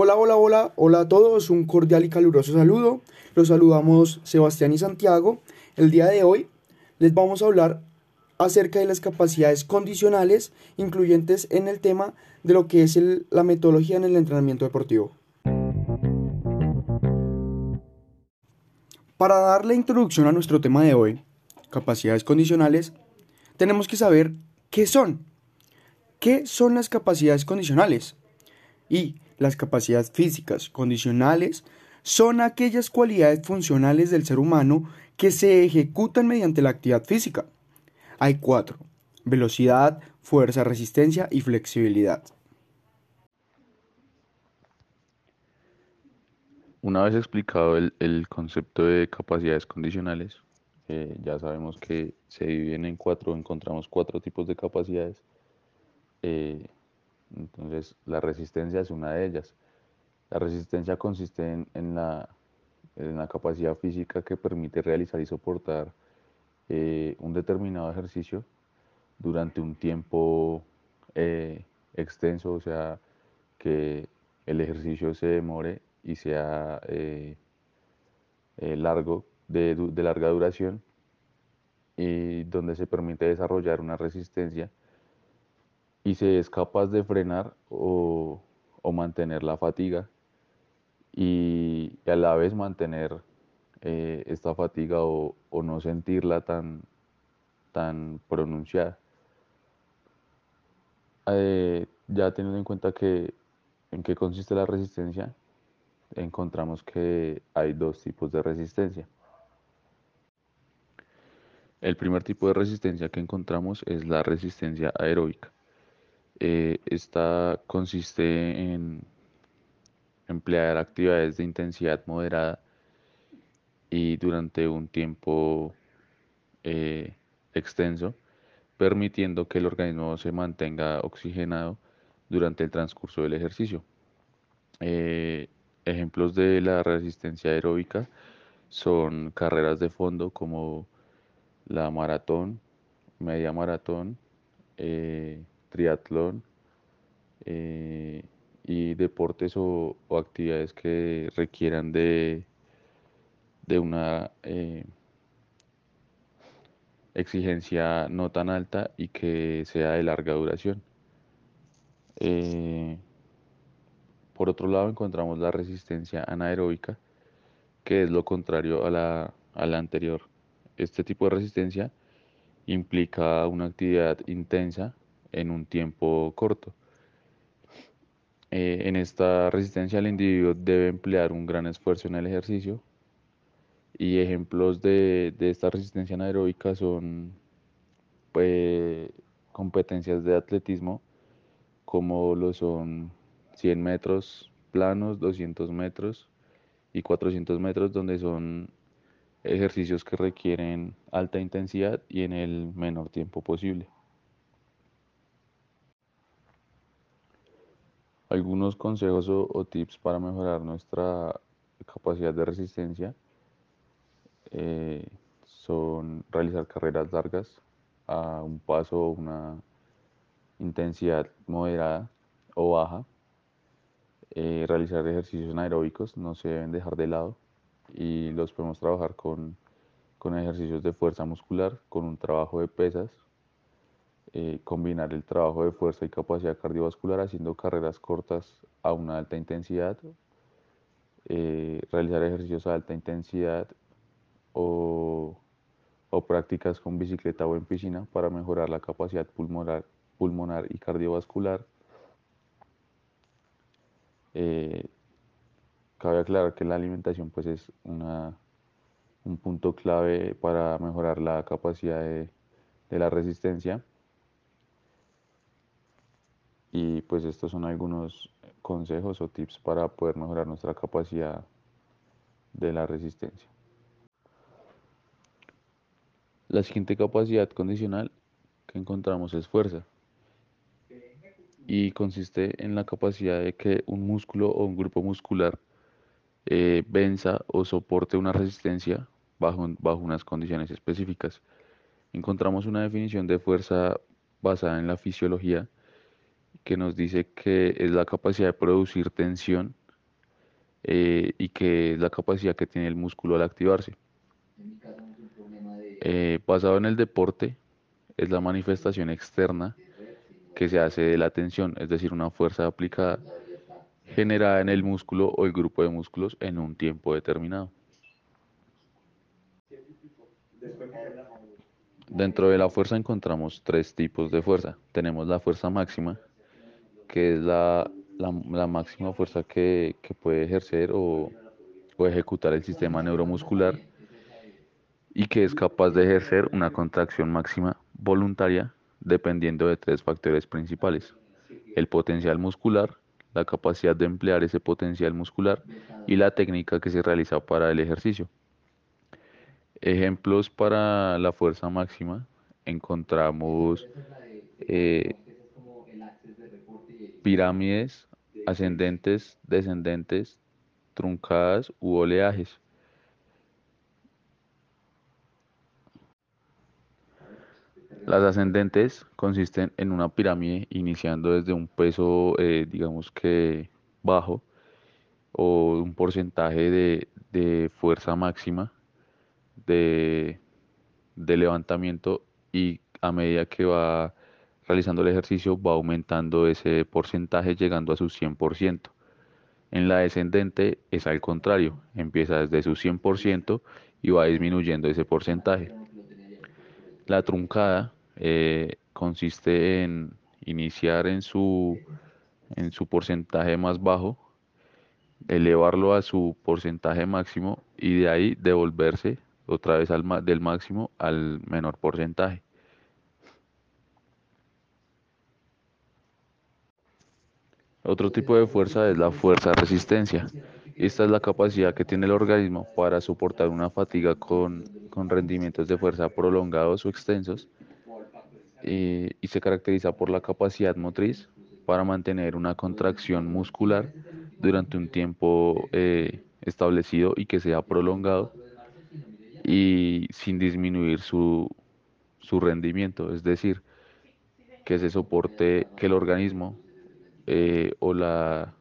Hola, hola, hola, hola a todos, un cordial y caluroso saludo. Los saludamos Sebastián y Santiago. El día de hoy les vamos a hablar acerca de las capacidades condicionales incluyentes en el tema de lo que es la metodología en el entrenamiento deportivo. Para dar la introducción a nuestro tema de hoy, capacidades condicionales, tenemos que saber qué son. ¿Qué son las capacidades condicionales? Y las capacidades físicas condicionales son aquellas cualidades funcionales del ser humano que se ejecutan mediante la actividad física. Hay cuatro. Velocidad, fuerza, resistencia y flexibilidad. Una vez explicado el, concepto de capacidades condicionales, eh, ya sabemos que se dividen en cuatro, encontramos cuatro tipos de capacidades. Eh, entonces, la resistencia es una de ellas. La resistencia consiste en, la, capacidad física que permite realizar y soportar eh, un determinado ejercicio durante un tiempo eh, extenso, o sea, que el ejercicio se demore y sea eh, largo, de, de larga duración, y donde se permite desarrollar una resistencia y se es capaz de frenar o, mantener la fatiga y, a la vez mantener eh, esta fatiga o, no sentirla tan, tan pronunciada. Eh, ya teniendo en cuenta que en qué consiste la resistencia, encontramos que hay dos tipos de resistencia. El primer tipo de resistencia que encontramos es la resistencia aeróbica. Eh, esta consiste en emplear actividades de intensidad moderada y durante un tiempo eh, extenso, permitiendo que el organismo se mantenga oxigenado durante el transcurso del ejercicio. Eh, ejemplos de la resistencia aeróbica son carreras de fondo como la maratón, media maratón, triatlón eh, y deportes o, actividades que requieran de, de una eh, exigencia no tan alta y que sea de larga duración. Eh, por otro lado encontramos la resistencia anaeróbica, que es lo contrario a la, a la anterior. Este tipo de resistencia implica una actividad intensa en un tiempo corto. Eh, en esta resistencia el individuo debe emplear un gran esfuerzo en el ejercicio y ejemplos de, esta resistencia anaeróbica son pues, competencias de atletismo como lo son 100 metros planos, 200 metros y 400 metros donde son ejercicios que requieren alta intensidad y en el menor tiempo posible. Algunos consejos o, tips para mejorar nuestra capacidad de resistencia eh, son realizar carreras largas a un paso o una intensidad moderada o baja, eh, realizar ejercicios anaeróbicos no se deben dejar de lado y los podemos trabajar con ejercicios de fuerza muscular, con un trabajo de pesas eh, combinar el trabajo de fuerza y capacidad cardiovascular haciendo carreras cortas a una alta intensidad, eh, realizar ejercicios a alta intensidad o, prácticas con bicicleta o en piscina para mejorar la capacidad pulmonar, pulmonar y cardiovascular. Eh, cabe aclarar que la alimentación pues es una, un punto clave para mejorar la capacidad de la resistencia. Y pues estos son algunos consejos o tips para poder mejorar nuestra capacidad de la resistencia. La siguiente capacidad condicional que encontramos es fuerza y consiste en la capacidad de que un músculo o un grupo muscular eh, venza o soporte una resistencia bajo, bajo unas condiciones específicas. Encontramos una definición de fuerza basada en la fisiología que nos dice que es la capacidad de producir tensión eh, y que es la capacidad que tiene el músculo al activarse. Eh, basado en el deporte, es la manifestación externa que se hace de la tensión, es decir, una fuerza aplicada generada en el músculo o el grupo de músculos en un tiempo determinado. Dentro de la fuerza encontramos tres tipos de fuerza. Tenemos la fuerza máxima, que es la, máxima fuerza que, puede ejercer o, o ejecutar el sistema neuromuscular y que es capaz de ejercer una contracción máxima voluntaria dependiendo de tres factores principales. El potencial muscular, la capacidad de emplear ese potencial muscular y la técnica que se realiza para el ejercicio. Ejemplos para la fuerza máxima encontramos eh, pirámides ascendentes, descendentes, truncadas u oleajes. Las ascendentes consisten en una pirámide iniciando desde un peso, eh, digamos que bajo, o un porcentaje de, fuerza máxima de, levantamiento y a medida que va realizando el ejercicio va aumentando ese porcentaje llegando a su 100%. En la descendente es al contrario, empieza desde su 100% y va disminuyendo ese porcentaje. La truncada eh, consiste en iniciar en su, en su porcentaje más bajo, elevarlo a su porcentaje máximo y de ahí devolverse otra vez del máximo al menor porcentaje. Otro tipo de fuerza es la fuerza resistencia. Esta es la capacidad que tiene el organismo para soportar una fatiga con, con rendimientos de fuerza prolongados o extensos eh, y se caracteriza por la capacidad motriz para mantener una contracción muscular durante un tiempo eh, establecido y que sea prolongado y sin disminuir su, su rendimiento, es decir, que se soporte que el organismo eh, o la,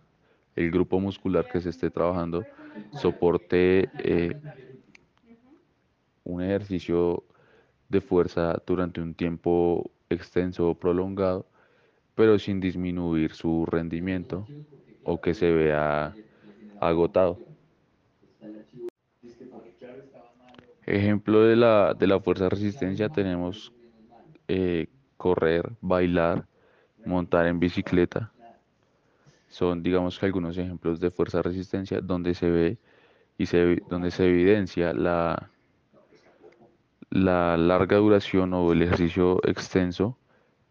el grupo muscular que se esté trabajando soporte un ejercicio de fuerza durante un tiempo extenso o prolongado, pero sin disminuir su rendimiento o que se vea agotado. Ejemplo de la, de la fuerza resistencia tenemos eh, correr, bailar, montar en bicicleta. Son, digamos que algunos ejemplos de fuerza resistencia donde se ve y se, donde se evidencia la, la larga duración o el ejercicio extenso,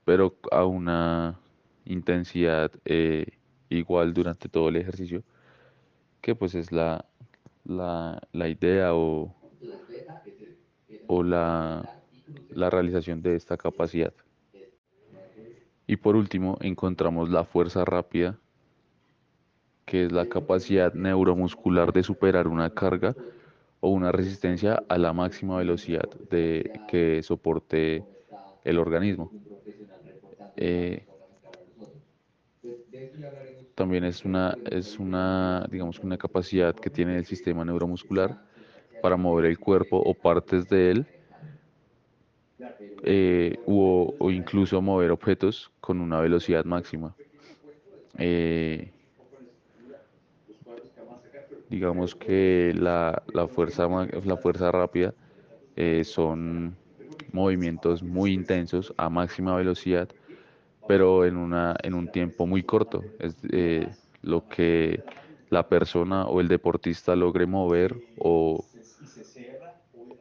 pero a una intensidad eh, igual durante todo el ejercicio, que pues es la, la, idea o, o la, la realización de esta capacidad. Y por último, encontramos la fuerza rápida, que es la capacidad neuromuscular de superar una carga o una resistencia a la máxima velocidad de, que soporte el organismo. Eh, también es una, es una, digamos, una capacidad que tiene el sistema neuromuscular para mover el cuerpo o partes de él eh, o, incluso mover objetos con una velocidad máxima. Eh, digamos que la, fuerza, la fuerza rápida eh, son movimientos muy intensos a máxima velocidad, pero en, una, en un tiempo muy corto. Es eh, lo que la persona o el deportista logre mover o,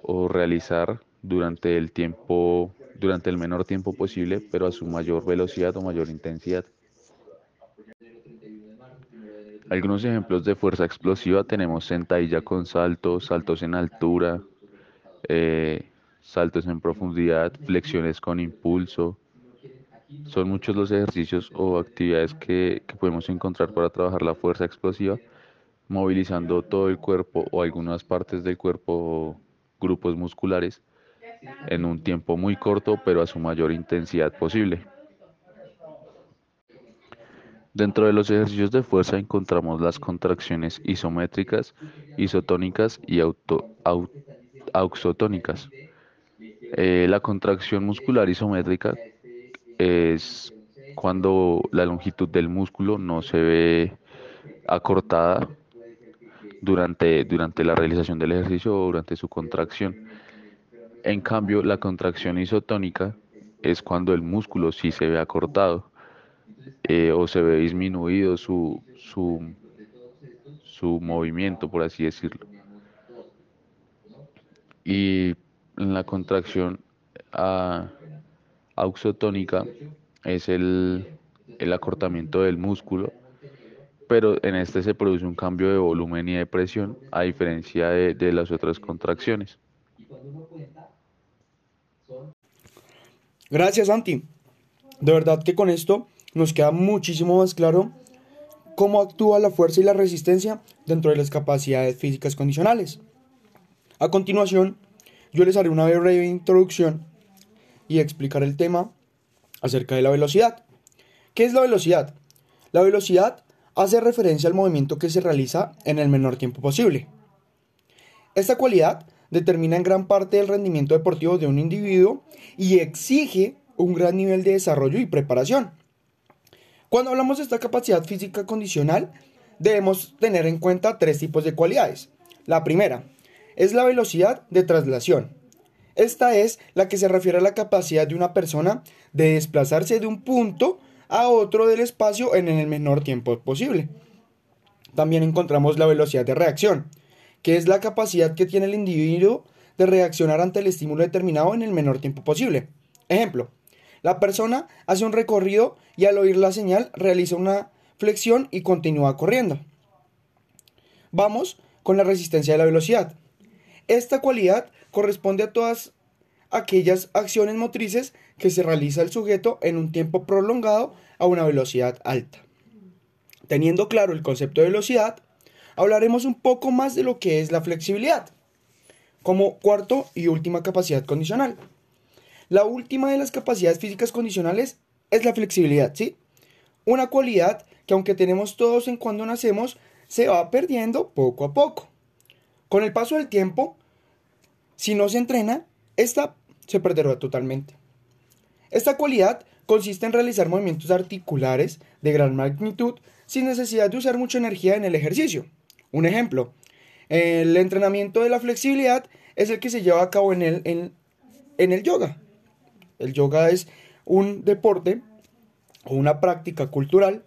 o realizar durante el tiempo, durante el menor tiempo posible, pero a su mayor velocidad o mayor intensidad. Algunos ejemplos de fuerza explosiva tenemos sentadilla con saltos, saltos en altura, eh, saltos en profundidad, flexiones con impulso. Son muchos los ejercicios o actividades que, que podemos encontrar para trabajar la fuerza explosiva, movilizando todo el cuerpo o algunas partes del cuerpo grupos musculares en un tiempo muy corto, pero a su mayor intensidad posible. Dentro de los ejercicios de fuerza encontramos las contracciones isométricas, isotónicas y auxotónicas. Eh, la contracción muscular isométrica es cuando la longitud del músculo no se ve acortada durante, durante la realización del ejercicio o durante su contracción. En cambio, la contracción isotónica es cuando el músculo sí se ve acortado eh, o se ve disminuido su, su, su movimiento, por así decirlo. Y la contracción ah, auxotónica es el, acortamiento del músculo, pero en este se produce un cambio de volumen y de presión a diferencia de, de las otras contracciones. Gracias, Santi. De verdad que con esto nos queda muchísimo más claro cómo actúa la fuerza y la resistencia dentro de las capacidades físicas condicionales. A continuación, yo les haré una breve introducción y explicaré el tema acerca de la velocidad. ¿Qué es la velocidad? La velocidad hace referencia al movimiento que se realiza en el menor tiempo posible. Esta cualidad determina en gran parte el rendimiento deportivo de un individuo y exige un gran nivel de desarrollo y preparación. Cuando hablamos de esta capacidad física condicional, debemos tener en cuenta tres tipos de cualidades. La primera, es la velocidad de traslación. Esta es la que se refiere a la capacidad de una persona de desplazarse de un punto a otro del espacio en el menor tiempo posible. También encontramos la velocidad de reacción, que es la capacidad que tiene el individuo de reaccionar ante el estímulo determinado en el menor tiempo posible. Ejemplo, la persona hace un recorrido y al oír la señal realiza una flexión y continúa corriendo. Vamos con la resistencia de la velocidad. Esta cualidad corresponde a todas aquellas acciones motrices que se realiza el sujeto en un tiempo prolongado a una velocidad alta. Teniendo claro el concepto de velocidad, hablaremos un poco más de lo que es la flexibilidad, como cuarto y última capacidad condicional. La última de las capacidades físicas condicionales es la flexibilidad, ¿sí? Una cualidad que aunque tenemos todos en cuando nacemos, se va perdiendo poco a poco. Con el paso del tiempo, si no se entrena, esta se perderá totalmente. Esta cualidad consiste en realizar movimientos articulares de gran magnitud sin necesidad de usar mucha energía en el ejercicio. Un ejemplo, el entrenamiento de la flexibilidad es el que se lleva a cabo en el, en, en el yoga. El yoga es un deporte o una práctica cultural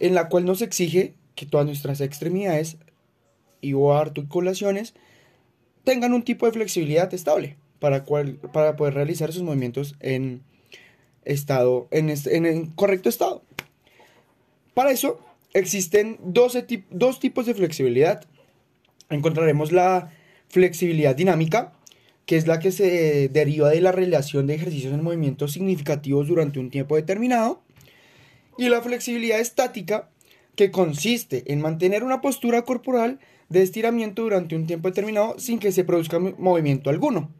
en la cual nos exige que todas nuestras extremidades y articulaciones tengan un tipo de flexibilidad estable para, para poder realizar sus movimientos en estado en, en correcto estado. Para eso existen dos tipos de flexibilidad. Encontraremos la flexibilidad dinámica, que es la que se deriva de la relación de ejercicios en movimientos significativos durante un tiempo determinado, y la flexibilidad estática, que consiste en mantener una postura corporal de estiramiento durante un tiempo determinado sin que se produzca movimiento alguno.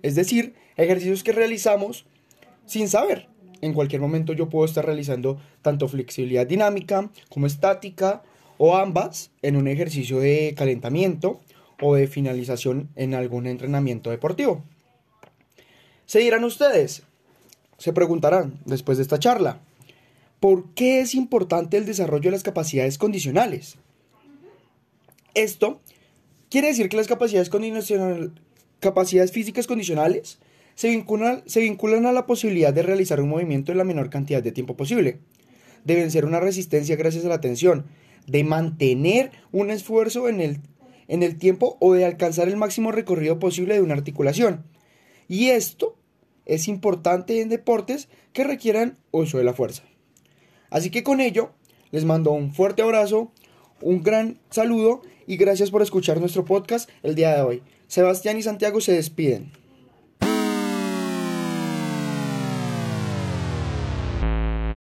Es decir, ejercicios que realizamos sin saber. En cualquier momento yo puedo estar realizando tanto flexibilidad dinámica como estática o ambas en un ejercicio de calentamiento o de finalización en algún entrenamiento deportivo. Se dirán ustedes, se preguntarán después de esta charla, ¿por qué es importante el desarrollo de las capacidades condicionales? Esto quiere decir que las capacidades, capacidades físicas condicionales se vinculan, se vinculan a la posibilidad de realizar un movimiento en la menor cantidad de tiempo posible. Deben ser una resistencia gracias a la tensión, de mantener un esfuerzo en el, en el tiempo o de alcanzar el máximo recorrido posible de una articulación. Y esto es importante en deportes que requieran uso de la fuerza. Así que con ello, les mando un fuerte abrazo, un gran saludo y gracias por escuchar nuestro podcast el día de hoy. Sebastián y Santiago se despiden.